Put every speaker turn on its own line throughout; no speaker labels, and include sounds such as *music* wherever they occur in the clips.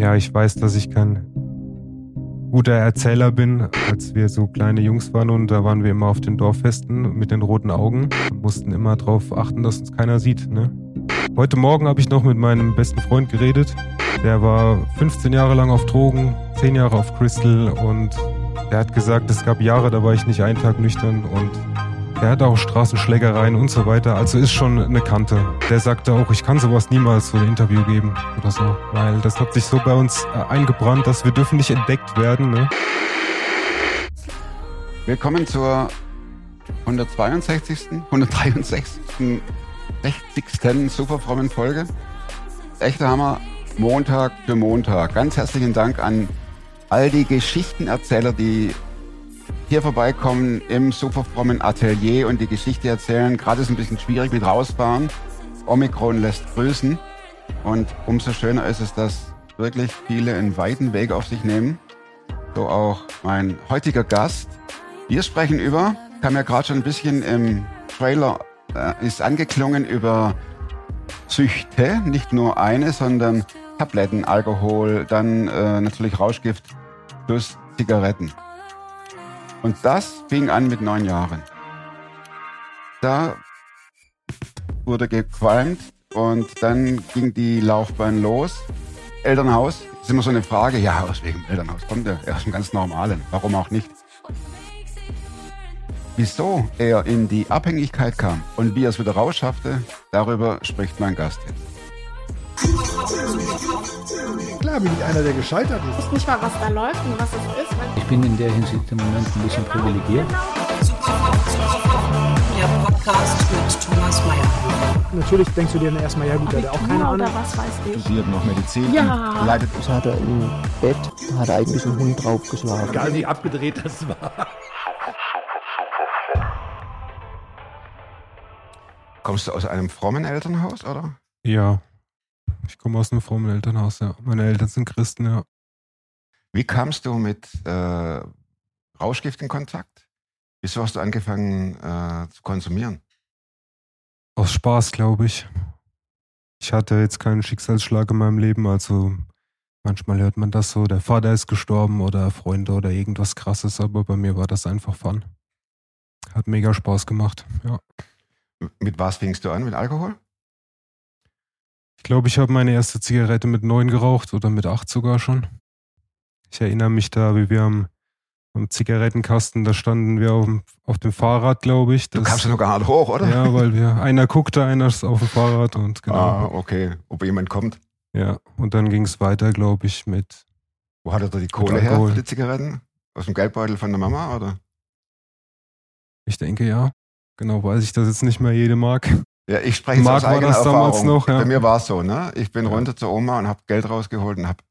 Ja, ich weiß, dass ich kein guter Erzähler bin, als wir so kleine Jungs waren und da waren wir immer auf den Dorffesten mit den roten Augen und mussten immer darauf achten, dass uns keiner sieht. Ne? Heute Morgen habe ich noch mit meinem besten Freund geredet. Der war 15 Jahre lang auf Drogen, 10 Jahre auf Crystal und er hat gesagt, es gab Jahre, da war ich nicht einen Tag nüchtern und er hat auch Straßenschlägereien und so weiter, also ist schon eine Kante. Der sagte auch, ich kann sowas niemals so ein Interview geben oder so, weil das hat sich so bei uns äh, eingebrannt, dass wir dürfen nicht entdeckt werden. Ne?
Willkommen zur 162., 163., 60. superfrommen Folge. Echter Hammer, Montag für Montag. Ganz herzlichen Dank an all die Geschichtenerzähler, die hier vorbeikommen im superfrommen Atelier und die Geschichte erzählen. Gerade ist ein bisschen schwierig mit rausfahren. Omikron lässt grüßen. Und umso schöner ist es, dass wirklich viele einen weiten Weg auf sich nehmen. So auch mein heutiger Gast. Wir sprechen über, kam ja gerade schon ein bisschen im Trailer, äh, ist angeklungen über Süchte, nicht nur eine, sondern Tabletten, Alkohol, dann äh, natürlich Rauschgift plus Zigaretten. Und das fing an mit neun Jahren. Da wurde gequalmt und dann ging die Laufbahn los. Elternhaus, ist immer so eine Frage, ja, aus welchem Elternhaus kommt er? Er ist ein ganz normalen, warum auch nicht? Wieso er in die Abhängigkeit kam und wie er es wieder rausschaffte, darüber spricht mein Gast jetzt.
Klar bin ich einer, der gescheitert ist.
Ich weiß nicht mal, was da läuft und was es ist.
Ich bin in der Hinsicht im Moment ein bisschen privilegiert.
Der Podcast mit Thomas Mayer.
Natürlich denkst du dir dann erstmal, ja gut, der hat auch keine Ahnung.
was weiß ich.
Studiert noch Medizin,
Ja.
leidet
Das hat er im Bett, da hat er eigentlich einen Hund draufgeschlagen.
Egal wie abgedreht das war.
Kommst du aus einem frommen Elternhaus, oder?
Ja, ich komme aus einem frommen Elternhaus, ja. Meine Eltern sind Christen, ja.
Wie kamst du mit äh, Rauschgift in Kontakt? Wieso hast du angefangen äh, zu konsumieren?
Aus Spaß, glaube ich. Ich hatte jetzt keinen Schicksalsschlag in meinem Leben, also manchmal hört man das so, der Vater ist gestorben oder Freunde oder irgendwas krasses, aber bei mir war das einfach Fun. Hat mega Spaß gemacht, ja.
Mit was fingst du an? Mit Alkohol?
Ich glaube, ich habe meine erste Zigarette mit neun geraucht oder mit acht sogar schon. Ich erinnere mich da, wie wir am, am Zigarettenkasten, da standen wir auf, dem- auf dem Fahrrad, glaube ich.
Du
Das-
kamst ja noch gar nicht hoch, oder?
Ja, weil wir, einer guckte, einer ist auf dem Fahrrad und genau.
Ah, okay. Ob jemand kommt.
Ja, und dann ging es weiter, glaube ich, mit,
Wo hat er da die Kohle her für die Zigaretten? Aus dem Geldbeutel von der Mama, oder?
ich denke ja, genau weiß ich das jetzt nicht mehr jede mag.
Ja, ich spreche jetzt
Mark
aus
war
eigener
das damals
Erfahrung.
noch, ja.
Bei mir war es so, ne? Ich bin
Ja.
runter zur Oma und habe Geld rausgeholt und habe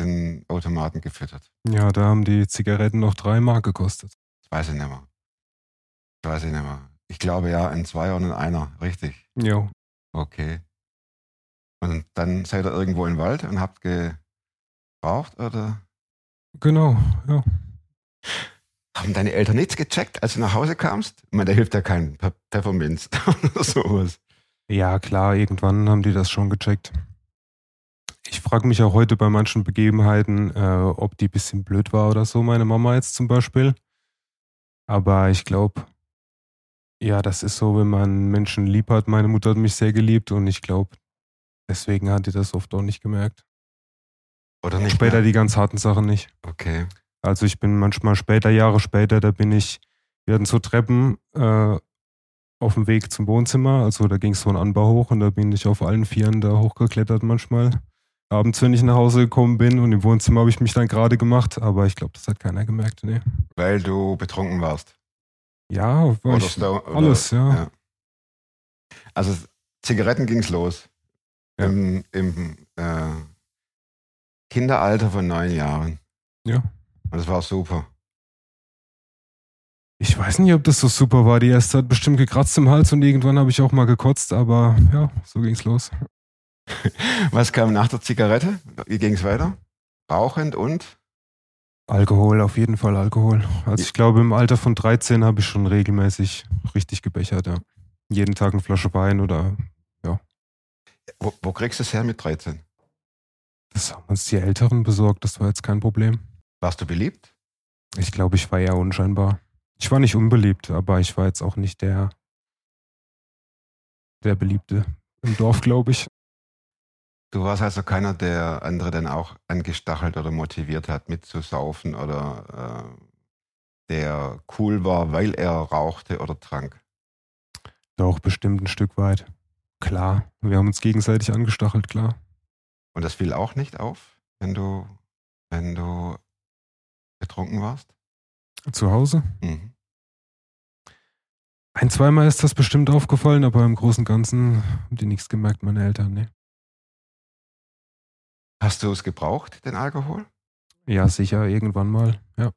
den Automaten gefüttert.
Ja, da haben die Zigaretten noch drei Mark gekostet.
Das weiß ich nicht mehr. Das weiß ich nicht mehr. Ich glaube ja, ein Zweier und ein Einer. Richtig.
Jo.
Okay. Und dann seid ihr irgendwo im Wald und habt geraucht oder?
Genau, ja.
Haben deine Eltern nichts gecheckt, als du nach Hause kamst? Ich meine, da hilft ja kein Pe Pfefferminz *laughs* oder sowas.
Ja, klar, irgendwann haben die das schon gecheckt. Ich frage mich auch heute bei manchen Begebenheiten, äh, ob die ein bisschen blöd war oder so, meine Mama jetzt zum Beispiel. Aber ich glaube, ja, das ist so, wenn man Menschen lieb hat. Meine Mutter hat mich sehr geliebt und ich glaube, deswegen hat die das oft auch nicht gemerkt.
Oder nicht?
Später
mehr?
die ganz harten Sachen nicht.
Okay.
Also ich bin manchmal später, Jahre später, da bin ich, wir hatten so Treppen äh, auf dem Weg zum Wohnzimmer, also da ging so ein Anbau hoch und da bin ich auf allen Vieren da hochgeklettert manchmal. Abends, wenn ich nach Hause gekommen bin und im Wohnzimmer habe ich mich dann gerade gemacht, aber ich glaube, das hat keiner gemerkt, nee.
Weil du betrunken warst.
Ja, war ich,
Sto- oder-
alles, ja.
Also Zigaretten ging's los.
Ja.
Im, im äh, Kinderalter von neun Jahren.
Ja.
Und das war super.
Ich weiß nicht, ob das so super war. Die erste hat bestimmt gekratzt im Hals und irgendwann habe ich auch mal gekotzt, aber ja, so ging's los. *laughs*
Was kam nach der Zigarette? Wie ging's weiter? Rauchend und?
Alkohol, auf jeden Fall Alkohol. Also ich glaube, im Alter von 13 habe ich schon regelmäßig richtig gebechert, ja. Jeden Tag eine Flasche Wein oder
Wo, wo kriegst du es her mit 13?
Das haben uns die Älteren besorgt, das war jetzt kein Problem.
Warst du beliebt?
Ich glaube, ich war eher unscheinbar. Ich war nicht unbeliebt, aber ich war jetzt auch nicht der, der Beliebte im Dorf, glaube ich.
Du warst also keiner, der andere dann auch angestachelt oder motiviert hat, mitzusaufen oder äh, der cool war, weil er rauchte oder trank.
Doch, bestimmt ein Stück weit. Klar, wir haben uns gegenseitig angestachelt, klar.
Und das fiel auch nicht auf, wenn du, wenn du betrunken warst?
Zu Hause?
Mhm.
Ein, zweimal ist das bestimmt aufgefallen, aber im Großen und Ganzen haben die nichts gemerkt, meine Eltern, ne?
Hast du es gebraucht, den Alkohol?
Ja, sicher, irgendwann mal, ja.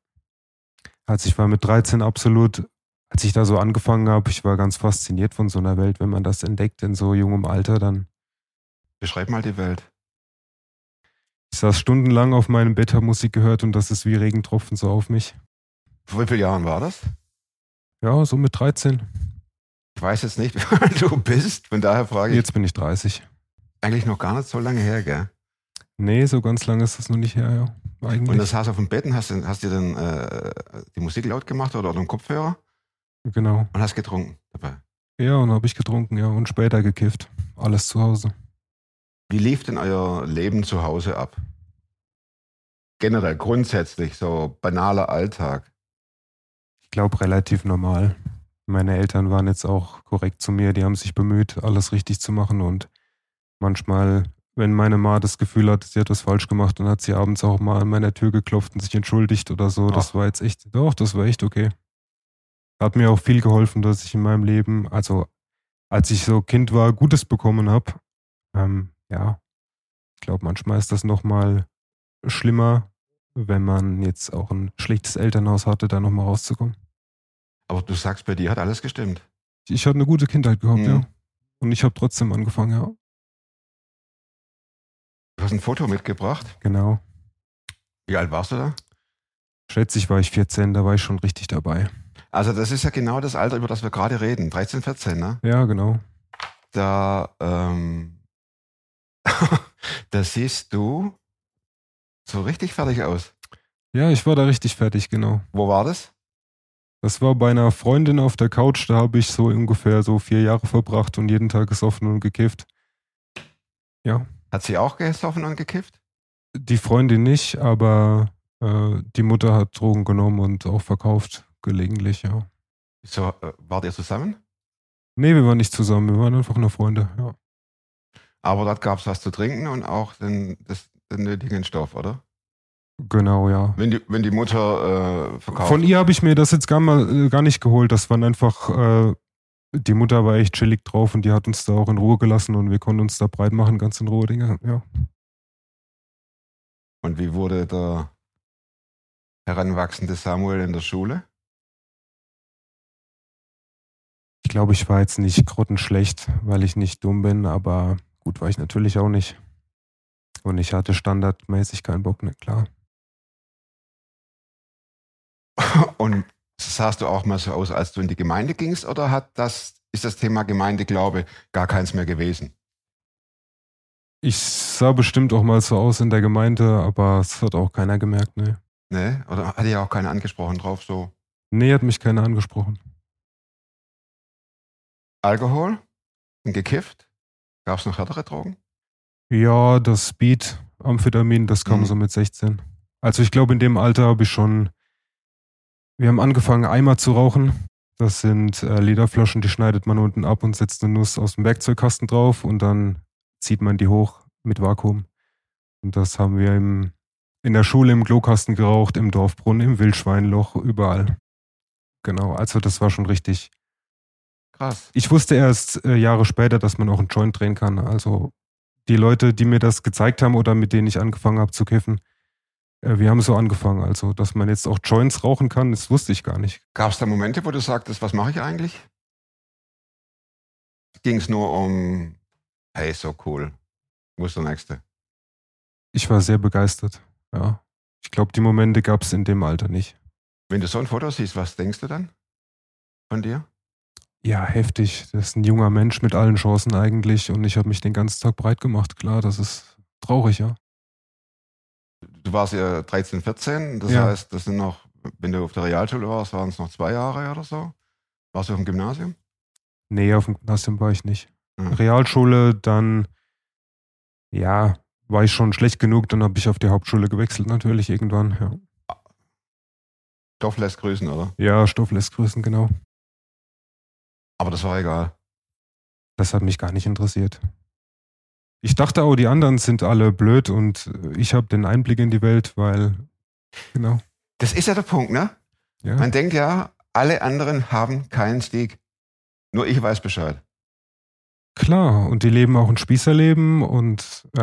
Als ich war mit 13 absolut, als ich da so angefangen habe, ich war ganz fasziniert von so einer Welt. Wenn man das entdeckt in so jungem Alter, dann.
Beschreib mal die Welt.
Ich saß stundenlang auf meinem Bett, habe Musik gehört und das ist wie Regentropfen so auf mich.
Vor wie vielen Jahren war das?
Ja, so mit 13.
Ich weiß jetzt nicht, *laughs* wie alt du bist, von daher frage ich.
Jetzt bin ich 30.
Eigentlich noch gar nicht so lange her, gell?
Nee, so ganz lange ist das noch nicht her, ja. Eigentlich.
Und das saß auf dem Bett und hast, du- hast dir dann äh, die Musik laut gemacht oder dem Kopfhörer
genau.
und hast getrunken dabei.
Ja, und habe ich getrunken, ja, und später gekifft. Alles zu Hause.
Wie lief denn euer Leben zu Hause ab? Generell, grundsätzlich, so banaler Alltag.
Ich glaube, relativ normal. Meine Eltern waren jetzt auch korrekt zu mir. Die haben sich bemüht, alles richtig zu machen. Und manchmal, wenn meine Ma das Gefühl hat, sie hat was falsch gemacht, dann hat sie abends auch mal an meiner Tür geklopft und sich entschuldigt oder so. Das
Ach.
war jetzt echt, doch, das war echt okay. Hat mir auch viel geholfen, dass ich in meinem Leben, also als ich so Kind war, Gutes bekommen habe. Ähm, ja, ich glaube, manchmal ist das nochmal schlimmer, wenn man jetzt auch ein schlechtes Elternhaus hatte, da nochmal rauszukommen.
Aber du sagst, bei dir hat alles gestimmt.
Ich hatte eine gute Kindheit gehabt,
Mhm.
ja. Und ich habe trotzdem angefangen, ja.
Du hast ein Foto mitgebracht.
Genau.
Wie alt warst du da?
Schätze ich, war ich 14, da war ich schon richtig dabei.
Also das ist ja genau das Alter, über das wir gerade reden. 13, 14, ne?
Ja, genau.
Da, ähm, *laughs* da siehst du so richtig fertig aus.
Ja, ich war da richtig fertig, genau.
Wo war das?
Das war bei einer Freundin auf der Couch, da habe ich so ungefähr so vier Jahre verbracht und jeden Tag gesoffen und gekifft. Ja,
Hat sie auch gesoffen und gekifft?
die Freundin nicht, aber äh, die Mutter hat Drogen genommen und auch verkauft, gelegentlich, ja.
So, äh, wart ihr zusammen?
Nee, wir waren nicht zusammen, wir waren einfach nur Freunde, ja.
Aber dort gab es was zu trinken und auch den, das, den nötigen Stoff, oder?
Genau, ja.
Wenn die, wenn die Mutter äh, verkauft.
Von ihr habe ich mir das jetzt gar, mal, äh, gar nicht geholt. Das waren einfach, äh, die Mutter war echt chillig drauf und die hat uns da auch in Ruhe gelassen und wir konnten uns da breit machen, ganz in Ruhe, Dinge. Ja.
Und wie wurde der heranwachsende Samuel in der Schule?
Ich glaube, ich war jetzt nicht grottenschlecht, weil ich nicht dumm bin, aber gut war ich natürlich auch nicht. Und ich hatte standardmäßig keinen Bock, ne, klar. *laughs*
Und sahst du auch mal so aus, als du in die Gemeinde gingst, oder hat das, ist das Thema Gemeindeglaube gar keins mehr gewesen?
Ich sah bestimmt auch mal so aus in der Gemeinde, aber es hat auch keiner gemerkt, ne.
Ne? Oder hat ja auch keiner angesprochen drauf, so
Nee, hat mich keiner angesprochen.
Alkohol? Gekifft? Gab es noch härtere Drogen?
Ja, das Speed, Amphetamin, das kam
Mhm.
so mit 16. Also ich glaube, in dem Alter habe ich schon, wir haben angefangen, Eimer zu rauchen. Das sind äh, Lederflaschen, die schneidet man unten ab und setzt eine Nuss aus dem Werkzeugkasten drauf und dann zieht man die hoch mit Vakuum. Und das haben wir im, in der Schule im Klokasten geraucht, im Dorfbrunnen, im Wildschweinloch, überall. Genau, also das war schon richtig.
Krass.
Ich wusste erst äh, Jahre später, dass man auch einen Joint drehen kann. Also die Leute, die mir das gezeigt haben oder mit denen ich angefangen habe zu kiffen, äh, wir haben so angefangen. Also, dass man jetzt auch Joints rauchen kann, das wusste ich gar nicht.
Gab es da Momente, wo du sagtest, was mache ich eigentlich? Ging es nur um, hey, so cool, wo ist der Nächste?
Ich war sehr begeistert. Ja. Ich glaube, die Momente gab es in dem Alter nicht.
Wenn du so ein Foto siehst, was denkst du dann von dir?
Ja, heftig. Das ist ein junger Mensch mit allen Chancen eigentlich und ich habe mich den ganzen Tag breit gemacht. Klar, das ist traurig, ja.
du warst ja 13, 14, das
Ja.
heißt, das sind noch, wenn du auf der Realschule warst, waren es noch zwei Jahre oder so. Warst du auf dem Gymnasium?
Nee, auf dem Gymnasium war ich nicht.
Mhm.
Realschule, dann, ja, war ich schon schlecht genug, dann habe ich auf die Hauptschule gewechselt, natürlich irgendwann. Ja,
Stoff lässt grüßen, oder?
ja Stoff lässt grüßen, genau.
Aber das war egal.
Das hat mich gar nicht interessiert. Ich dachte auch, die anderen sind alle blöd und ich habe den Einblick in die Welt, weil, genau,
Das ist ja der Punkt, ne?
ja.
Man denkt ja, alle anderen haben keinen Stieg. Nur ich weiß Bescheid.
Klar, und die leben auch ein Spießerleben und äh,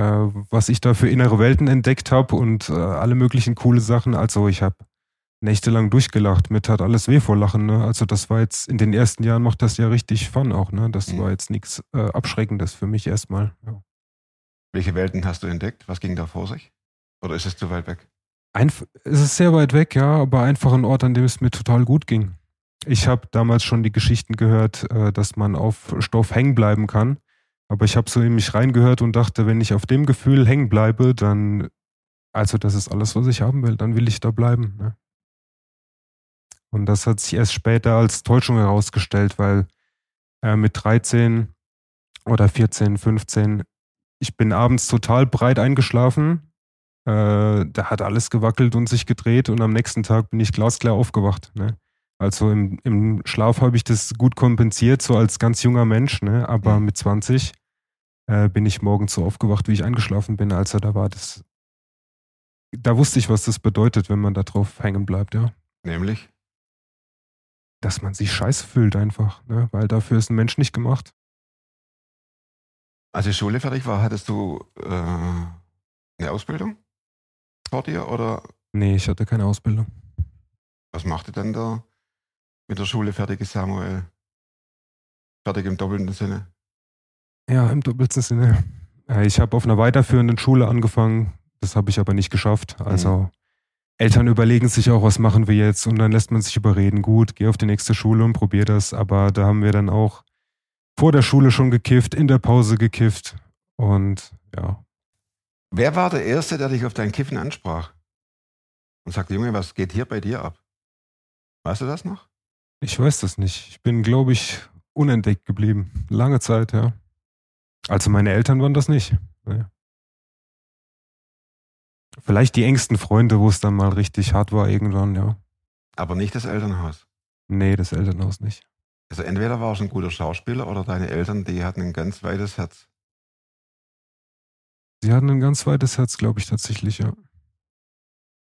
was ich da für innere Welten entdeckt habe und äh, alle möglichen coole Sachen. Also ich habe nächtelang durchgelacht, mir tat alles weh vor Lachen. Ne? Also das war jetzt, in den ersten Jahren macht das ja richtig Fun auch. Ne? Das
Mhm.
war jetzt nichts äh, Abschreckendes für mich erstmal. Ja.
Welche Welten hast du entdeckt? Was ging da vor sich? Oder ist es zu weit weg?
Einf es ist sehr weit weg, ja, aber einfach ein Ort, an dem es mir total gut ging. Ich habe damals schon die Geschichten gehört, äh, dass man auf Stoff hängen bleiben kann. Aber ich habe so in mich reingehört und dachte, wenn ich auf dem Gefühl hängen bleibe, dann, also das ist alles, was ich haben will, dann will ich da bleiben. Ne? Und das hat sich erst später als Täuschung herausgestellt, weil äh, mit 13 oder 14, 15, ich bin abends total breit eingeschlafen, äh, da hat alles gewackelt und sich gedreht und am nächsten Tag bin ich glasklar aufgewacht. Ne? Also im, im Schlaf habe ich das gut kompensiert, so als ganz junger Mensch, ne? aber
Mhm.
mit 20 äh, bin ich morgens so aufgewacht, wie ich eingeschlafen bin. Also da war das, da wusste ich, was das bedeutet, wenn man da drauf hängen bleibt, ja.
Nämlich?
Dass man sich scheiße fühlt einfach, ne? weil dafür ist ein Mensch nicht gemacht.
Als die Schule fertig war, hattest du äh, eine Ausbildung vor dir? Oder
Nee, ich hatte keine Ausbildung.
was machte denn der mit der Schule fertige Samuel? Fertig im doppelten Sinne.
Ja, im doppelten Sinne. Äh, Ich habe auf einer weiterführenden Schule angefangen, das habe ich aber nicht geschafft. Also Eltern überlegen sich auch, was machen wir jetzt und dann lässt man sich überreden, gut, geh auf die nächste Schule und probier das. Aber da haben wir dann auch vor der Schule schon gekifft, in der Pause gekifft und ja,
Wer war der Erste, der dich auf dein Kiffen ansprach? Und sagte, Junge, was geht hier bei dir ab? Weißt du das noch?
ich weiß das nicht. Ich bin, glaube ich, unentdeckt geblieben. Lange Zeit, ja. Also meine Eltern waren das nicht. Nee. Vielleicht die engsten Freunde, wo es dann mal richtig hart war irgendwann, ja.
Aber nicht das Elternhaus.
Nee, das Elternhaus nicht.
Also entweder warst du ein guter Schauspieler oder deine Eltern, die hatten ein ganz weites Herz.
Sie hatten ein ganz weites Herz, glaube ich, tatsächlich, ja.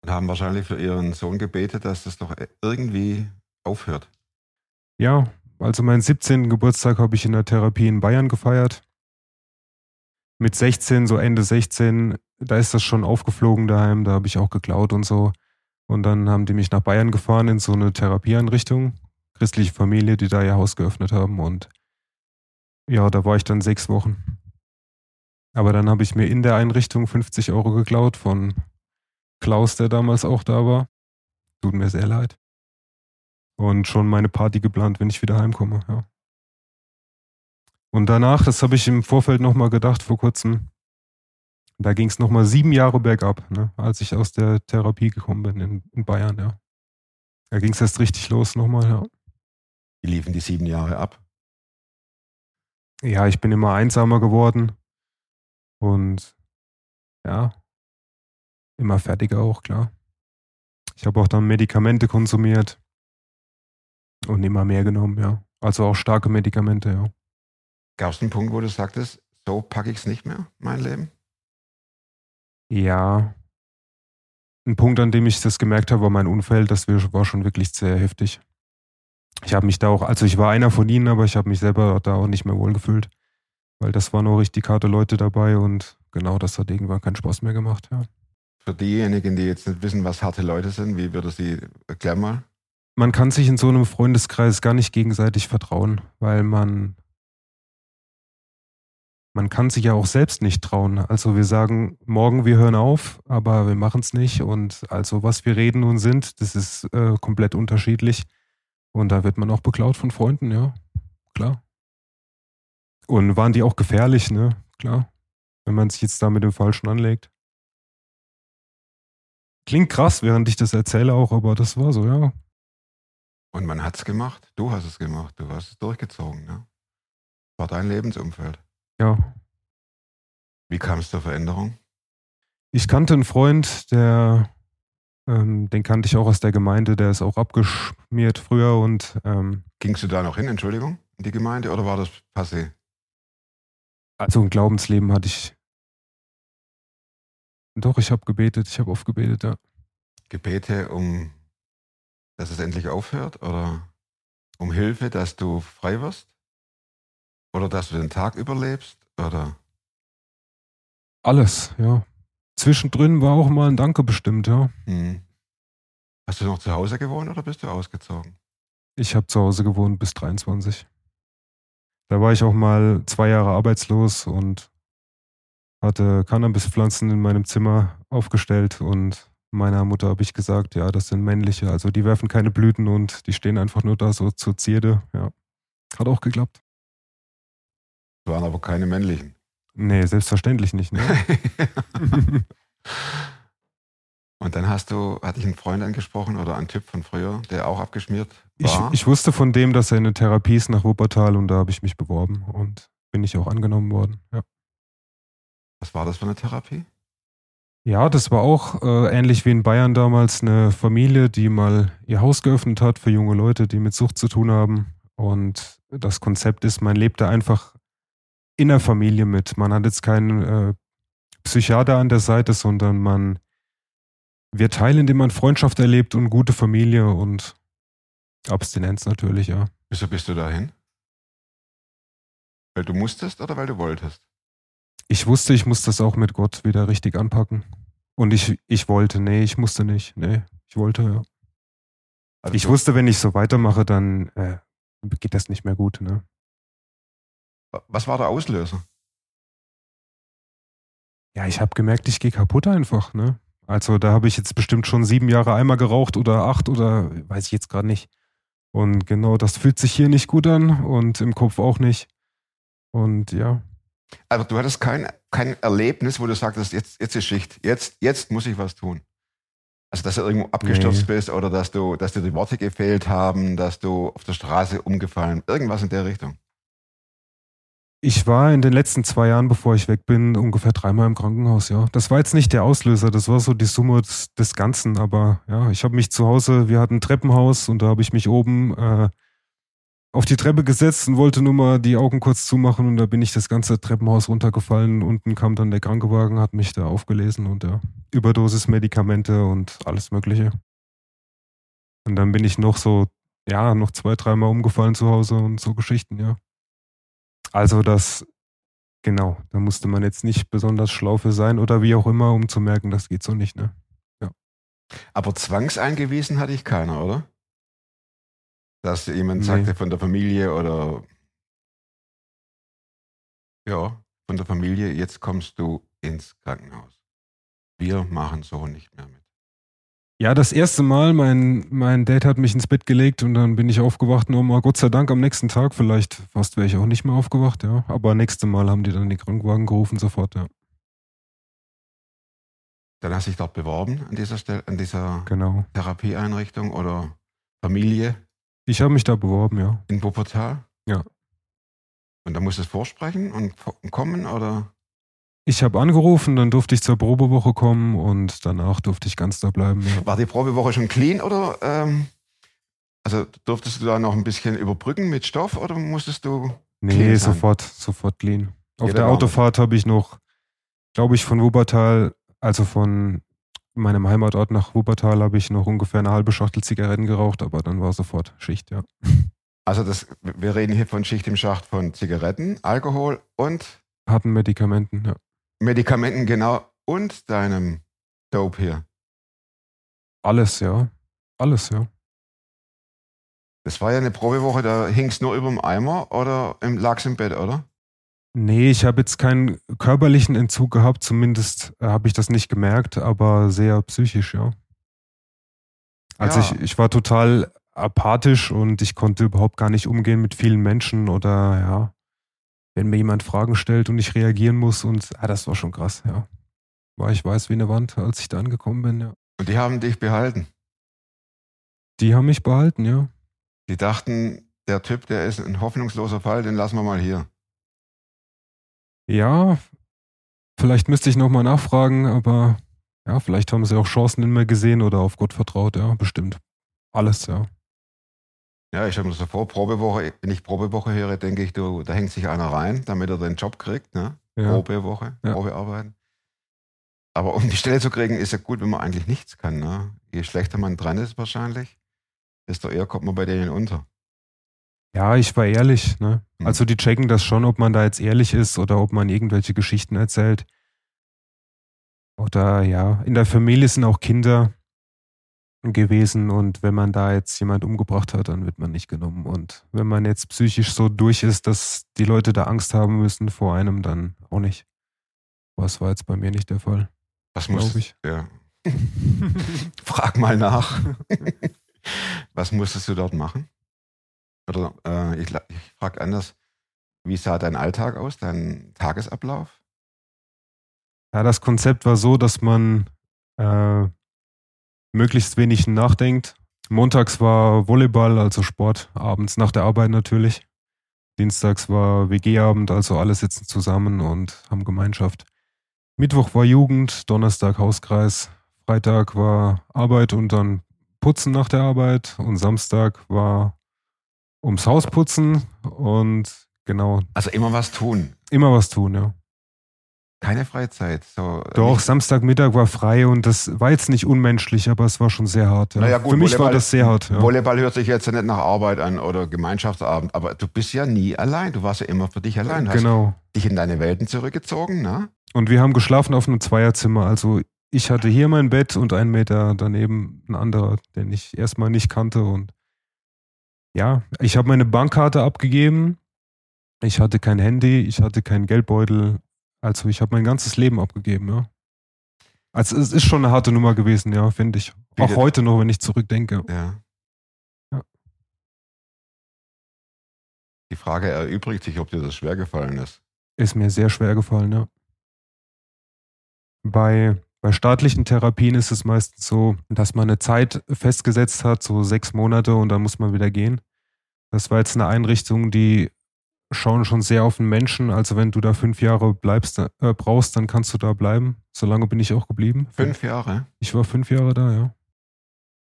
Und haben wahrscheinlich für ihren Sohn gebetet, dass das doch irgendwie aufhört.
Ja, also meinen 17. Geburtstag habe ich in der Therapie in Bayern gefeiert. Mit 16, so Ende 16, da ist das schon aufgeflogen daheim, da habe ich auch geklaut und so. Und dann haben die mich nach Bayern gefahren in so eine Therapieeinrichtung, christliche Familie, die da ihr Haus geöffnet haben. Und ja, da war ich dann sechs Wochen. Aber dann habe ich mir in der Einrichtung 50 Euro geklaut von Klaus, der damals auch da war. Tut mir sehr leid. Und schon meine Party geplant, wenn ich wieder heimkomme, ja. Und danach, das habe ich im Vorfeld nochmal gedacht vor kurzem, da ging es nochmal sieben Jahre bergab, ne, als ich aus der Therapie gekommen bin in, in Bayern, ja. Da ging es erst richtig los nochmal, ja.
Die liefen die sieben Jahre ab.
Ja, ich bin immer einsamer geworden und ja, immer fertiger auch, klar. Ich habe auch dann Medikamente konsumiert und immer mehr genommen, ja. Also auch starke Medikamente, ja.
Gab es einen Punkt, wo du sagtest, so packe ich es nicht mehr, mein Leben?
Ja. Ein Punkt, an dem ich das gemerkt habe, war mein Unfall. Das war schon wirklich sehr heftig. Ich habe mich da auch, also ich war einer von ihnen, aber ich habe mich selber da auch nicht mehr wohlgefühlt. Weil das waren auch richtig harte Leute dabei und genau das hat irgendwann keinen Spaß mehr gemacht, ja.
Für diejenigen, die jetzt nicht wissen, was harte Leute sind, wie würde sie, erklär mal.
Man kann sich in so einem Freundeskreis gar nicht gegenseitig vertrauen, weil man man kann sich ja auch selbst nicht trauen. Also wir sagen, morgen wir hören auf, aber wir machen es nicht. Und also was wir reden und sind, das ist äh, komplett unterschiedlich. Und da wird man auch beklaut von Freunden, ja, klar. Und waren die auch gefährlich, ne? Klar. Wenn man sich jetzt da mit dem Falschen anlegt. Klingt krass, während ich das erzähle auch, aber das war so, ja.
Und man hat's gemacht. Du hast es gemacht. Du hast es durchgezogen. Ne? War dein Lebensumfeld.
Ja.
Wie kam es zur Veränderung?
Ich kannte einen Freund, der, ähm, den kannte ich auch aus der Gemeinde, der ist auch abgeschmiert früher und ähm,
Gingst du da noch hin, Entschuldigung, in die Gemeinde oder war das passé?
also ein Glaubensleben hatte ich. Doch, ich habe gebetet, ich habe oft gebetet, ja.
Gebete, um dass es endlich aufhört oder um Hilfe, dass du frei wirst? Oder dass du den Tag überlebst? Oder
Alles, ja. Zwischendrin war auch mal ein Danke bestimmt, ja.
hm. hast du noch zu Hause gewohnt oder bist du ausgezogen?
Ich habe zu Hause gewohnt bis 23. Da war ich auch mal zwei Jahre arbeitslos und hatte Cannabispflanzen in meinem Zimmer aufgestellt und meiner Mutter habe ich gesagt, ja, das sind männliche, also die werfen keine Blüten und die stehen einfach nur da so zur Zierde, ja. Hat auch geklappt.
Waren aber keine männlichen.
Nee, selbstverständlich nicht, ne? *laughs*
Und dann hast du, hatte ich einen Freund angesprochen oder einen Typ von früher, der auch abgeschmiert
Ich,
war.
ich wusste von dem, dass er in eine Therapie ist nach Wuppertal und da habe ich mich beworben und bin ich auch angenommen worden. Ja,
Was war das für eine Therapie?
ja das war auch äh, ähnlich wie in Bayern damals eine Familie, die mal ihr Haus geöffnet hat für junge Leute, die mit Sucht zu tun haben. Und das Konzept ist, man lebt da einfach in der Familie mit. Man hat jetzt keinen äh, Psychiater an der Seite, sondern man wird Teil, indem man Freundschaft erlebt und gute Familie und Abstinenz natürlich, ja.
Wieso bist du dahin? Weil du musstest oder weil du wolltest?
Ich wusste, ich muss das auch mit Gott wieder richtig anpacken. Und ich, ich wollte, nee, ich musste nicht. Nee, ich wollte, ja.
Also
Ich wusste, wenn ich so weitermache, dann äh, geht das nicht mehr gut, ne?
Was war der Auslöser?
Ja, ich habe gemerkt, ich gehe kaputt einfach, ne? Also da habe ich jetzt bestimmt schon sieben Jahre einmal geraucht oder acht oder weiß ich jetzt gerade nicht. Und genau, das fühlt sich hier nicht gut an und im Kopf auch nicht. Und ja,
Also du hattest kein, kein Erlebnis, wo du sagtest, jetzt, jetzt ist Schicht, jetzt, jetzt muss ich was tun. Also dass du irgendwo abgestürzt bist oder dass du, dass dir die Worte gefehlt haben, dass du auf der Straße umgefallen, irgendwas in der Richtung.
Ich war in den letzten zwei Jahren, bevor ich weg bin, ungefähr dreimal im Krankenhaus, ja. Das war jetzt nicht der Auslöser, das war so die Summe des, des Ganzen, aber ja, ich habe mich zu Hause, wir hatten ein Treppenhaus und da habe ich mich oben äh, auf die Treppe gesetzt und wollte nur mal die Augen kurz zumachen und da bin ich das ganze Treppenhaus runtergefallen. Unten kam dann der Krankenwagen, hat mich da aufgelesen und ja, Überdosis Medikamente und alles Mögliche. Und dann bin ich noch so, ja, noch zwei, dreimal umgefallen zu Hause und so Geschichten, ja. Also das, genau, da musste man jetzt nicht besonders schlau für sein oder wie auch immer, um zu merken, das geht so nicht, ne?
Aber zwangseingewiesen hatte ich keiner, oder? Dass jemand
Nee.
sagte von der Familie oder ja, von der Familie, jetzt kommst du ins Krankenhaus. Wir machen so nicht mehr mit.
Ja, das erste Mal, mein, mein Dad hat mich ins Bett gelegt und dann bin ich aufgewacht, nur mal Gott sei Dank am nächsten Tag, vielleicht fast wäre ich auch nicht mehr aufgewacht, ja. Aber nächste Mal haben die dann den Krankenwagen gerufen sofort, ja.
Dann hast du dich dort beworben an dieser Stelle, an dieser
Genau.
Therapieeinrichtung oder Familie
Ich habe mich da beworben, ja.
in Wuppertal?
Ja.
Und da musstest du vorsprechen und ko- kommen oder?
Ich habe angerufen, dann durfte ich zur Probewoche kommen und danach durfte ich ganz da bleiben, ja.
War die Probewoche schon clean oder ähm, also durftest du da noch ein bisschen überbrücken mit Stoff oder musstest du
Nee, sofort, sofort clean. Auf
Ja,
der Autofahrt habe ich noch, glaube ich, von Wuppertal, also von meinem Heimatort nach Wuppertal, habe ich noch ungefähr eine halbe Schachtel Zigaretten geraucht, aber dann war sofort Schicht, ja.
Also das, wir reden hier von Schicht im Schacht von Zigaretten, Alkohol und
Harten Medikamenten, ja.
Medikamenten genau und deinem Dope hier.
Alles, ja. Alles, ja.
Das war ja eine Probewoche, da hing's nur über dem Eimer oder im, lag's im Bett, oder?
Nee, ich habe jetzt keinen körperlichen Entzug gehabt, zumindest äh, habe ich das nicht gemerkt, aber sehr psychisch, ja. Also
Ja.
ich, ich war total apathisch und ich konnte überhaupt gar nicht umgehen mit vielen Menschen oder ja, wenn mir jemand Fragen stellt und ich reagieren muss und ah, das war schon krass, ja. War ich weiß wie eine Wand, als ich da angekommen bin, ja.
Und die haben dich behalten.
Die haben mich behalten, ja.
Die dachten, der Typ, der ist ein hoffnungsloser Fall, den lassen wir mal hier.
Ja, vielleicht müsste ich nochmal nachfragen, aber ja, vielleicht haben sie auch Chancen in mir gesehen oder auf Gott vertraut, ja, bestimmt. Alles, ja.
Ja, ich habe mir so vor, Probewoche, wenn ich Probewoche höre, denke ich, du, da hängt sich einer rein, damit er den Job kriegt, ne?
ja.
Probewoche,
Ja.
Probearbeiten. Aber um die Stelle zu kriegen, ist ja gut, wenn man eigentlich nichts kann. Ne? Je schlechter man dran ist wahrscheinlich, desto eher kommt man bei denen unter.
Ja, ich war ehrlich, ne?
Mhm.
Also die checken das schon, ob man da jetzt ehrlich ist oder ob man irgendwelche Geschichten erzählt. Oder ja, in der Familie sind auch Kinder gewesen und wenn man da jetzt jemand umgebracht hat, dann wird man nicht genommen. Und wenn man jetzt psychisch so durch ist, dass die Leute da Angst haben müssen vor einem, dann auch nicht. Was war jetzt bei mir nicht der Fall,
Was muss
ich. *laughs*
Ja. Frag mal nach. *laughs* Was musstest du dort machen? Oder äh, ich, ich frage anders, wie sah dein Alltag aus, dein Tagesablauf?
Ja, das Konzept war so, dass man äh, möglichst wenig nachdenkt. Montags war Volleyball, also Sport, abends nach der Arbeit natürlich. Dienstags war WG-Abend, also alle sitzen zusammen und haben Gemeinschaft. Mittwoch war Jugend, Donnerstag Hauskreis, Freitag war Arbeit und dann Putzen nach der Arbeit und Samstag war ums Haus putzen und genau,
Also immer was tun,
immer was tun, ja.
Keine Freizeit. So,
Doch,
nicht-
Samstagmittag war frei und das war jetzt nicht unmenschlich, aber es war schon sehr hart. Ja.
Naja, gut,
Für mich war
Volleyball-
das sehr hart. Ja.
Volleyball hört sich jetzt ja nicht nach Arbeit an oder Gemeinschaftsabend, aber du bist ja nie allein. Du warst ja immer für dich allein. Hast
Genau.
dich in deine Welten zurückgezogen, ne?
Und wir haben geschlafen auf einem Zweierzimmer. Also ich hatte hier mein Bett und einen Meter daneben ein anderer, den ich erstmal nicht kannte. Und ja, ich habe meine Bankkarte abgegeben. Ich hatte kein Handy, ich hatte keinen Geldbeutel. Also ich habe mein ganzes Leben abgegeben, ja. Also es ist schon eine harte Nummer gewesen, ja, finde ich. Auch
Wie-
heute noch, wenn ich zurückdenke.
Ja.
Ja.
Die Frage erübrigt sich, ob dir das schwer gefallen ist.
Ist mir sehr schwer gefallen, ja. Bei, bei staatlichen Therapien ist es meistens so, dass man eine Zeit festgesetzt hat, so sechs Monate und dann muss man wieder gehen. Das war jetzt eine Einrichtung, die schauen schon sehr auf den Menschen. Also wenn du da fünf Jahre bleibst, äh, brauchst, dann kannst du da bleiben. So lange bin ich auch geblieben.
Fünf Jahre.
Ich war fünf Jahre da, ja.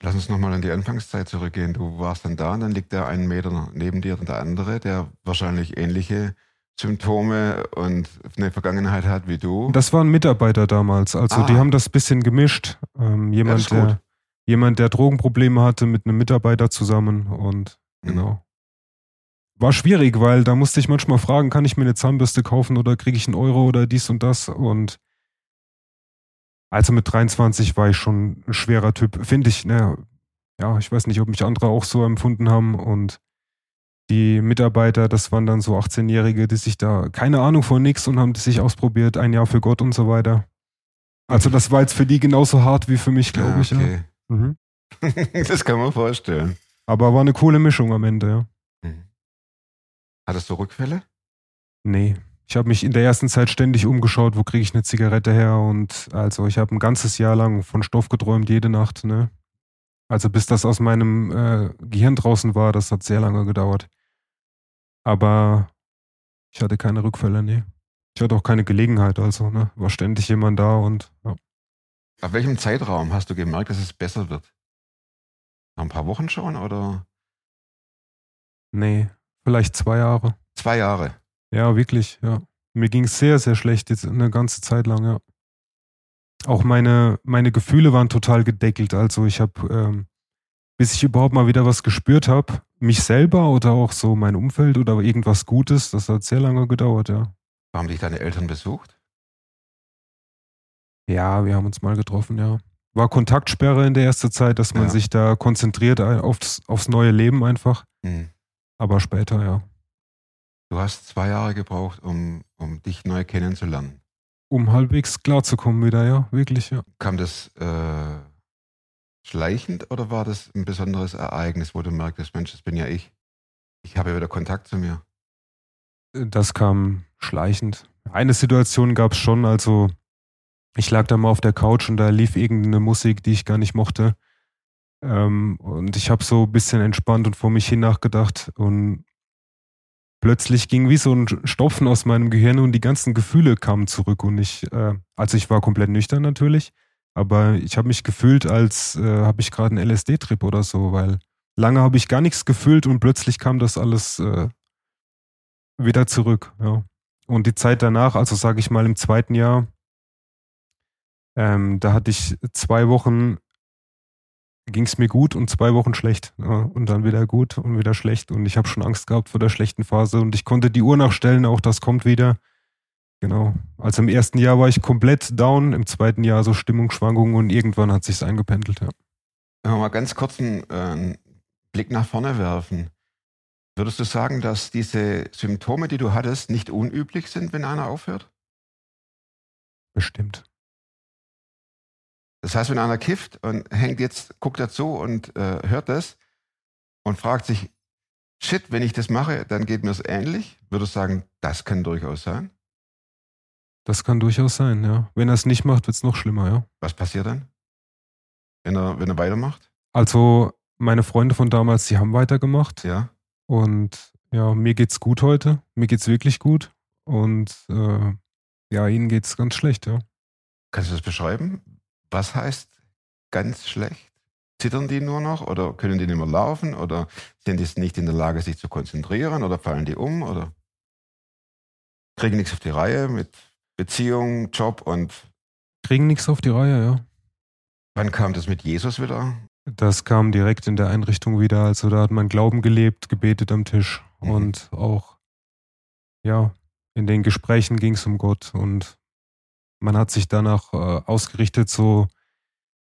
Lass uns nochmal an die Anfangszeit zurückgehen. Du warst dann da und dann liegt der einen Meter neben dir und der andere, der wahrscheinlich ähnliche Symptome und eine Vergangenheit hat wie du.
Das waren Mitarbeiter damals. Also
Ah.
die haben das bisschen gemischt. Ähm,
Ja,
jemand,
gut.
der, jemand, der Drogenprobleme hatte, mit einem Mitarbeiter zusammen und
Mhm.
genau. War schwierig, weil da musste ich manchmal fragen, kann ich mir eine Zahnbürste kaufen oder kriege ich einen Euro oder dies und das und also mit 23 war ich schon ein schwerer Typ, finde ich, ne, ja, ich weiß nicht, ob mich andere auch so empfunden haben und die Mitarbeiter, das waren dann so 18-Jährige, die sich da keine Ahnung von nix und haben sich ausprobiert, ein Jahr für Gott und so weiter. Also das war jetzt für die genauso hart wie für mich, glaube
Ja,
ich. Ja.
okay.
Mhm. *laughs*
das kann man vorstellen.
Aber war eine coole Mischung am Ende, ja.
Hattest du Rückfälle?
Nee. Ich habe mich in der ersten Zeit ständig umgeschaut, wo kriege ich eine Zigarette her und also ich habe ein ganzes Jahr lang von Stoff geträumt, jede Nacht, ne? Also bis das aus meinem äh, Gehirn draußen war, das hat sehr lange gedauert. Aber ich hatte keine Rückfälle, nee. Ich hatte auch keine Gelegenheit, also, ne? War ständig jemand da und ja.
Ab welchem Zeitraum hast du gemerkt, dass es besser wird? Nach ein paar Wochen schon oder
Nee, vielleicht zwei Jahre.
zwei Jahre?
Ja, wirklich, ja. Mir ging es sehr, sehr schlecht, jetzt eine ganze Zeit lang, ja. Auch meine, meine Gefühle waren total gedeckelt. Also ich habe, ähm, bis ich überhaupt mal wieder was gespürt habe, mich selber oder auch so mein Umfeld oder irgendwas Gutes, das hat sehr lange gedauert, ja.
Haben dich deine Eltern besucht?
Ja, wir haben uns mal getroffen, ja. War Kontaktsperre in der ersten Zeit, dass man
Ja.
sich da konzentriert aufs, aufs neue Leben einfach.
Hm.
Aber später, ja.
Du hast zwei Jahre gebraucht, um, um dich neu kennenzulernen.
Um halbwegs klarzukommen wieder, ja, wirklich, ja.
Kam das äh, schleichend oder war das ein besonderes Ereignis, wo du merktest, Mensch, das bin ja ich. Ich habe ja wieder Kontakt zu mir.
Das kam schleichend. Eine Situation gab es schon, also ich lag da mal auf der Couch und da lief irgendeine Musik, die ich gar nicht mochte. Ähm, und ich habe so ein bisschen entspannt und vor mich hin nachgedacht und plötzlich ging wie so ein Stopfen aus meinem Gehirn und die ganzen Gefühle kamen zurück und ich, äh, also ich war komplett nüchtern natürlich, aber ich habe mich gefühlt, als äh, habe ich gerade einen LSD-Trip oder so, weil lange habe ich gar nichts gefühlt und plötzlich kam das alles äh, wieder zurück. Ja. Und die Zeit danach, also sage ich mal im zweiten Jahr, ähm, da hatte ich zwei Wochen, ging es mir gut und zwei Wochen schlecht. Ja, und dann wieder gut und wieder schlecht. Und ich habe schon Angst gehabt vor der schlechten Phase und ich konnte die Uhr nachstellen, auch das kommt wieder. Genau. Also im ersten Jahr war ich komplett down, im zweiten Jahr so Stimmungsschwankungen und irgendwann hat sich's eingependelt, ja.
Wenn wir mal ganz kurz einen, äh, einen Blick nach vorne werfen. Würdest du sagen, dass diese Symptome, die du hattest, nicht unüblich sind, wenn einer aufhört?
Bestimmt.
Das heißt, wenn einer kifft und hängt jetzt, guckt dazu und äh, hört das und fragt sich, shit, wenn ich das mache, dann geht mir es ähnlich, würdest du sagen, das kann durchaus sein?
Das kann durchaus sein, ja. Wenn er es nicht macht, wird's noch schlimmer, ja.
Was passiert dann? Wenn er, wenn er weitermacht?
Also meine Freunde von damals, die haben weitergemacht.
Ja.
Und ja, mir geht's gut heute. Mir geht's wirklich gut. Und äh, ja, ihnen geht's ganz schlecht, ja.
Kannst du das beschreiben? Was heißt ganz schlecht? Zittern die nur noch oder können die nicht mehr laufen oder sind die nicht in der Lage, sich zu konzentrieren oder fallen die um oder kriegen nichts auf die Reihe mit Beziehung, Job und
Kriegen nichts auf die Reihe, ja.
wann kam das mit Jesus wieder?
Das kam direkt in der Einrichtung wieder. Also da hat man Glauben gelebt, gebetet am Tisch
Mhm.
und auch, ja, in den Gesprächen ging es um Gott und man hat sich danach äh, ausgerichtet, so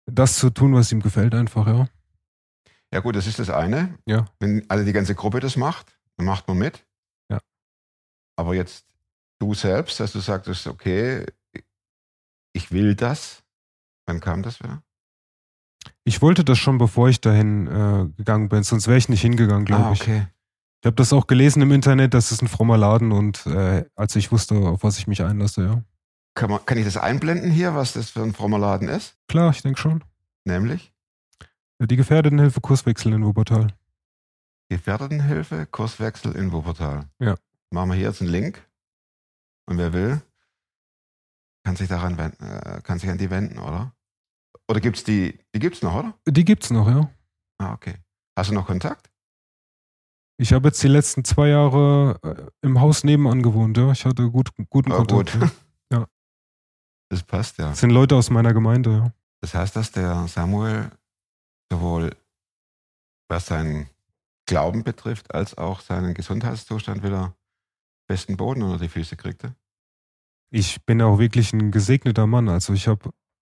das zu tun, was ihm gefällt, einfach, ja.
Ja gut, das ist das eine.
Ja.
Wenn alle die ganze Gruppe das macht, dann macht man mit.
Ja.
Aber jetzt du selbst, dass du sagtest, okay, ich will das. Wann kam das wieder?
Ich wollte das schon, bevor ich dahin äh, gegangen bin, sonst wäre ich nicht hingegangen, glaube
ah,
ich.
okay.
Ich habe das auch gelesen im Internet, das ist ein frommer Laden und äh, als ich wusste, auf was ich mich einlasse, ja.
Kann, man, kann ich das einblenden hier, was das für ein frommer Laden ist?
Klar, ich denke schon.
Nämlich
Die Gefährdetenhilfe Kurswechsel in Wuppertal.
Gefährdetenhilfe, Kurswechsel in Wuppertal.
Ja.
Machen wir hier jetzt einen Link. Und wer will, kann sich daran wenden, äh, kann sich an die wenden, oder? Oder gibt's die, die gibt's noch, oder?
Die gibt's noch, ja.
Ah, okay. Hast du noch Kontakt?
Ich habe jetzt die letzten zwei Jahre äh, im Haus nebenan gewohnt, ja. Ich hatte gut, guten
Ah,
Kontakt.
gut.
Ja. *laughs*
Das passt ja.
Das sind Leute aus meiner Gemeinde, ja.
Das heißt, dass der Samuel sowohl was seinen Glauben betrifft, als auch seinen Gesundheitszustand wieder besten Boden unter die Füße kriegte.
Ich bin auch wirklich ein gesegneter Mann. Also ich habe,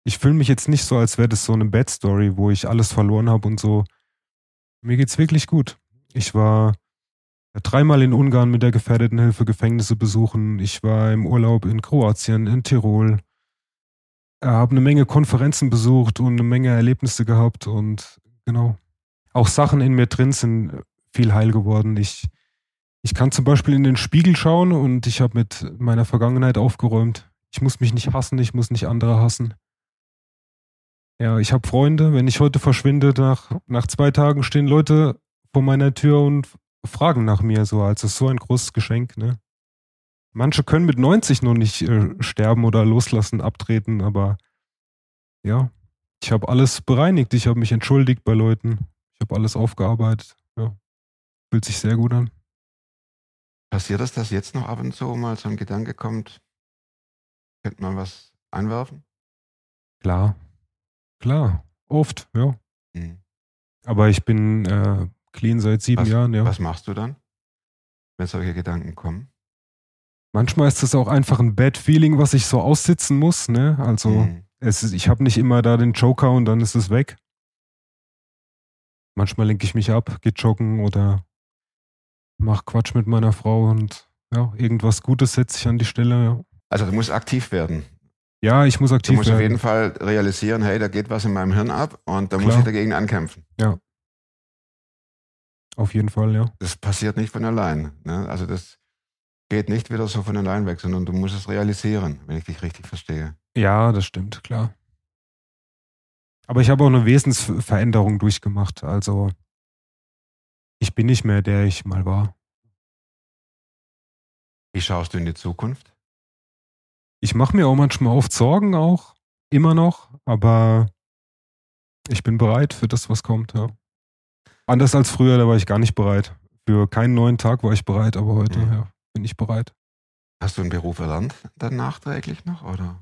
ich fühle mich jetzt nicht so, als wäre das so eine Bad Story, wo ich alles verloren habe und so. Mir geht's wirklich gut. Ich war dreimal in Ungarn mit der Gefährdetenhilfe Gefängnisse besuchen. Ich war im Urlaub in Kroatien, in Tirol. Habe eine Menge Konferenzen besucht und eine Menge Erlebnisse gehabt und genau. Auch Sachen in mir drin sind viel heil geworden. Ich, ich kann zum Beispiel in den Spiegel schauen und ich habe mit meiner Vergangenheit aufgeräumt. Ich muss mich nicht hassen, ich muss nicht andere hassen. Ja, ich habe Freunde. Wenn ich heute verschwinde, nach, nach zwei Tagen stehen Leute vor meiner Tür und fragen nach mir so. Also so ein großes Geschenk, ne? Manche können mit 90 noch nicht äh, sterben oder loslassen, abtreten, aber ja, ich habe alles bereinigt. Ich habe mich entschuldigt bei Leuten. Ich habe alles aufgearbeitet. Ja, fühlt sich sehr gut an.
Passiert es, dass jetzt noch ab und zu mal so ein Gedanke kommt, könnte man was einwerfen?
Klar, klar, oft, ja.
Hm.
Aber ich bin äh, clean seit sieben
Was-
Jahren, ja.
Was machst du dann, wenn solche Gedanken kommen?
Manchmal ist das auch einfach ein Bad Feeling, was ich so aussitzen muss, ne? Also
Hm.
es ist, ich habe nicht immer da den Joker und dann ist es weg. Manchmal lenke ich mich ab, geh joggen oder mach Quatsch mit meiner Frau und ja, irgendwas Gutes setze ich an die Stelle. Ja,
Also du musst aktiv werden.
ja ich muss
Du
aktiv
musst auf
werden.
jeden Fall realisieren, hey, da geht was in meinem Hirn ab und da muss
Klar.
ich dagegen ankämpfen.
Auf jeden Fall, ja.
Das passiert nicht von allein. Ne? Also das geht nicht wieder so von allein weg, sondern du musst es realisieren, wenn ich dich richtig verstehe.
Ja, das stimmt, klar. Aber ich habe auch eine Wesensveränderung durchgemacht. Also ich bin nicht mehr der ich mal war.
Wie schaust du in die Zukunft?
Ich mache mir auch manchmal oft Sorgen auch, immer noch, aber ich bin bereit für das, was kommt, ja. Anders als früher, da war ich gar nicht bereit. Für keinen neuen Tag war ich bereit, aber heute
Mhm.
ja, bin ich bereit.
Hast du einen Beruf erlernt dann nachträglich noch, oder?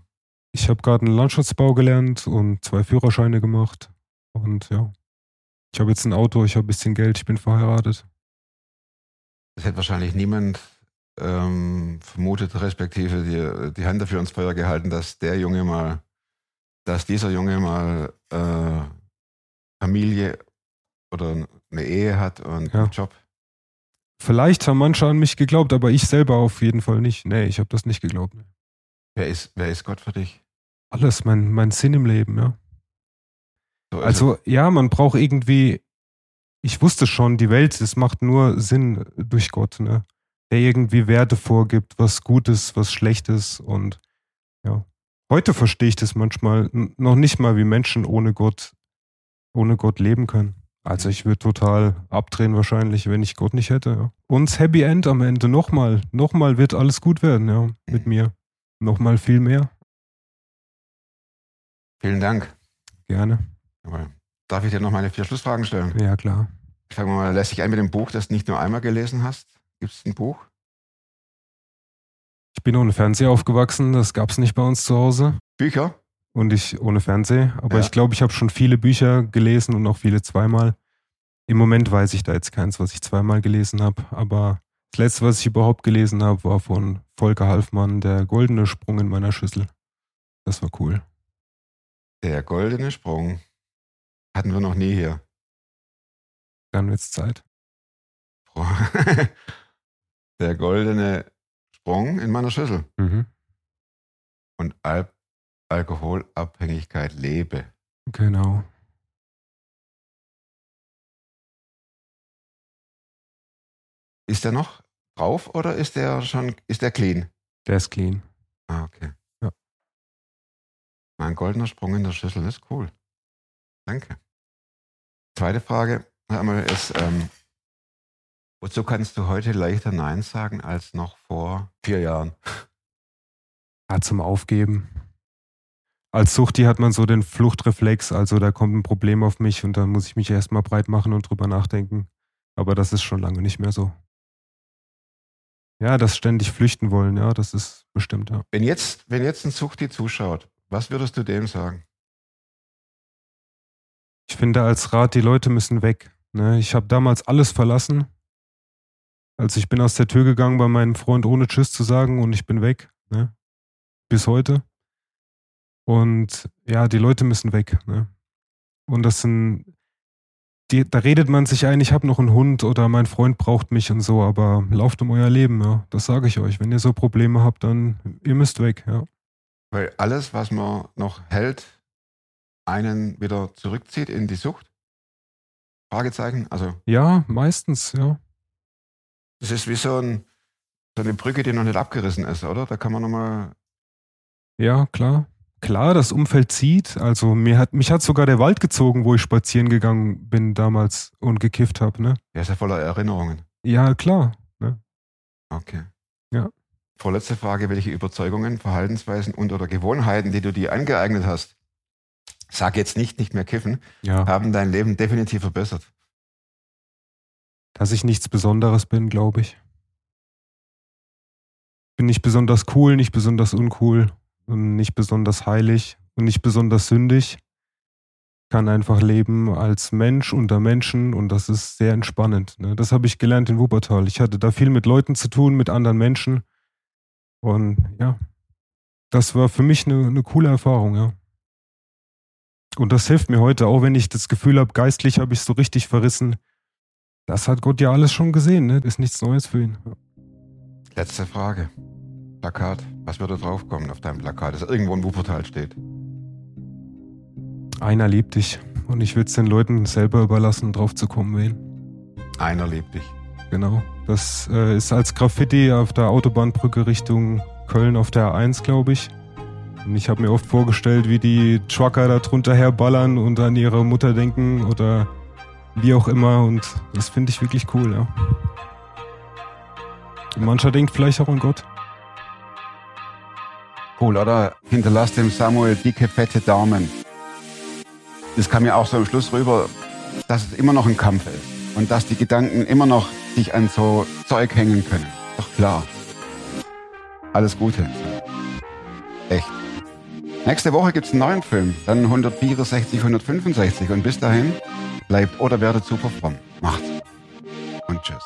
Ich habe gerade einen Landschatzbau gelernt und zwei Führerscheine gemacht. Und ja, ich habe jetzt ein Auto, ich habe ein bisschen Geld, ich bin verheiratet.
Das hätte wahrscheinlich niemand ähm, vermutet, respektive die, die Hand dafür ins Feuer gehalten, dass der Junge mal, dass dieser Junge mal äh, Familie oder eine Ehe hat und
Ja.
einen Job.
Vielleicht haben manche an mich geglaubt, aber ich selber auf jeden Fall nicht. Nee, ich habe das nicht geglaubt.
Wer ist, wer ist Gott für dich?
Alles, mein, mein Sinn im Leben, ja.
So ist
Also ja, man braucht irgendwie, ich wusste schon, die Welt, es macht nur Sinn durch Gott, ne? Der irgendwie Werte vorgibt, was Gutes, was Schlechtes und ja. Heute verstehe ich das manchmal noch nicht mal, wie Menschen ohne Gott, ohne Gott leben können. Also ich würde total abdrehen wahrscheinlich, wenn ich Gott nicht hätte. Ja. Und Happy End am Ende, nochmal, nochmal wird alles gut werden, ja, mit mir. Nochmal viel mehr,
Vielen Dank.
gerne.
Jawohl. Darf ich dir noch meine vier Schlussfragen stellen?
Ja, klar.
Ich fange mal lässt sich ein mit dem Buch, das du nicht nur einmal gelesen hast. Gibt es ein Buch?
Ich bin ohne Fernseher aufgewachsen, das gab's nicht bei uns zu Hause.
Bücher?
Und ich ohne Fernseh. Aber
Ja.
ich glaube, ich habe schon viele Bücher gelesen und auch viele zweimal. Im Moment weiß ich da jetzt keins, was ich zweimal gelesen habe. Aber das letzte, was ich überhaupt gelesen habe, war von Volker Halfmann, der goldene Sprung in meiner Schüssel. Das war cool.
Der goldene Sprung. Hatten wir noch nie hier.
Dann wird's Zeit. *laughs*
Der goldene Sprung in meiner Schüssel.
Mhm.
Und Al Alkoholabhängigkeit lebe.
Genau.
Ist der noch drauf oder ist der schon, ist der clean?
Der ist clean.
Ah, okay.
Ja.
Mein goldener Sprung in der Schüssel ist cool. Danke. Zweite Frage einmal ist, ähm, wozu kannst du heute leichter Nein sagen als noch vor vier Jahren?
Ja, zum Aufgeben. Als Suchti hat man so den Fluchtreflex, also da kommt ein Problem auf mich und dann muss ich mich erstmal breit machen und drüber nachdenken. Aber das ist schon lange nicht mehr so. Ja, das ständig flüchten wollen, ja, das ist bestimmt, ja.
Wenn jetzt, wenn jetzt ein Suchti zuschaut, was würdest du dem sagen?
Ich finde als Rat, die Leute müssen weg. Ne? Ich habe damals alles verlassen. Also ich bin aus der Tür gegangen bei meinem Freund, ohne Tschüss zu sagen und ich bin weg. Ne? Bis heute. Und ja, die Leute müssen weg. Ne? Und das sind, die, da redet man sich ein, ich habe noch einen Hund oder mein Freund braucht mich und so, aber lauft um euer Leben, ja. Das sage ich euch. Wenn ihr so Probleme habt, dann ihr müsst weg, ja.
Weil alles, was man noch hält, einen wieder zurückzieht in die Sucht? Fragezeichen. Also,
Ja, meistens, ja.
das ist wie so, ein, so eine Brücke, die noch nicht abgerissen ist, oder? Da kann man nochmal.
Ja, klar. Klar, das Umfeld zieht. Also mir hat, mich hat sogar der Wald gezogen, wo ich spazieren gegangen bin damals und gekifft habe, ne?
Der ist ja voller Erinnerungen.
Ja, klar. Ne?
Okay.
Ja.
Vorletzte Frage: Welche Überzeugungen, Verhaltensweisen und oder Gewohnheiten, die du dir angeeignet hast, sag jetzt nicht, nicht mehr kiffen,
Ja.
haben dein Leben definitiv verbessert?
Dass ich nichts Besonderes bin, glaube ich. Bin nicht besonders cool, nicht besonders uncool und nicht besonders heilig und nicht besonders sündig. Kann einfach leben als Mensch unter Menschen und das ist sehr entspannend. Ne? Das habe ich gelernt in Wuppertal. Ich hatte da viel mit Leuten zu tun, mit anderen Menschen. Und ja, das war für mich eine, eine coole Erfahrung, ja. Und das hilft mir heute, auch wenn ich das Gefühl habe, geistlich habe ich so richtig verrissen. Das hat Gott ja alles schon gesehen, ne? Ist nichts Neues für ihn.
Letzte Frage. Plakat. Was würde draufkommen auf deinem Plakat, das irgendwo in Wuppertal steht?
Einer liebt dich. Und ich würde es den Leuten selber überlassen, drauf zu kommen, wen.
Einer liebt dich.
genau. Das äh, ist als Graffiti auf der Autobahnbrücke Richtung Köln auf der A1, glaube ich. Und ich habe mir oft vorgestellt, wie die Trucker da drunter herballern und an ihre Mutter denken oder wie auch immer. Und das finde ich wirklich cool, ja. Und mancher denkt vielleicht auch an Gott.
Cool, oder? Hinterlass dem Samuel dicke, fette Daumen. Das kam mir auch so am Schluss rüber, dass es immer noch ein Kampf ist. Und dass die Gedanken immer noch sich an so Zeug hängen können. Doch klar. Alles Gute. Echt. Nächste Woche gibt's einen neuen Film. Dann 164, 165. Und bis dahin bleibt oder werdet super fromm. Macht's. Und tschüss.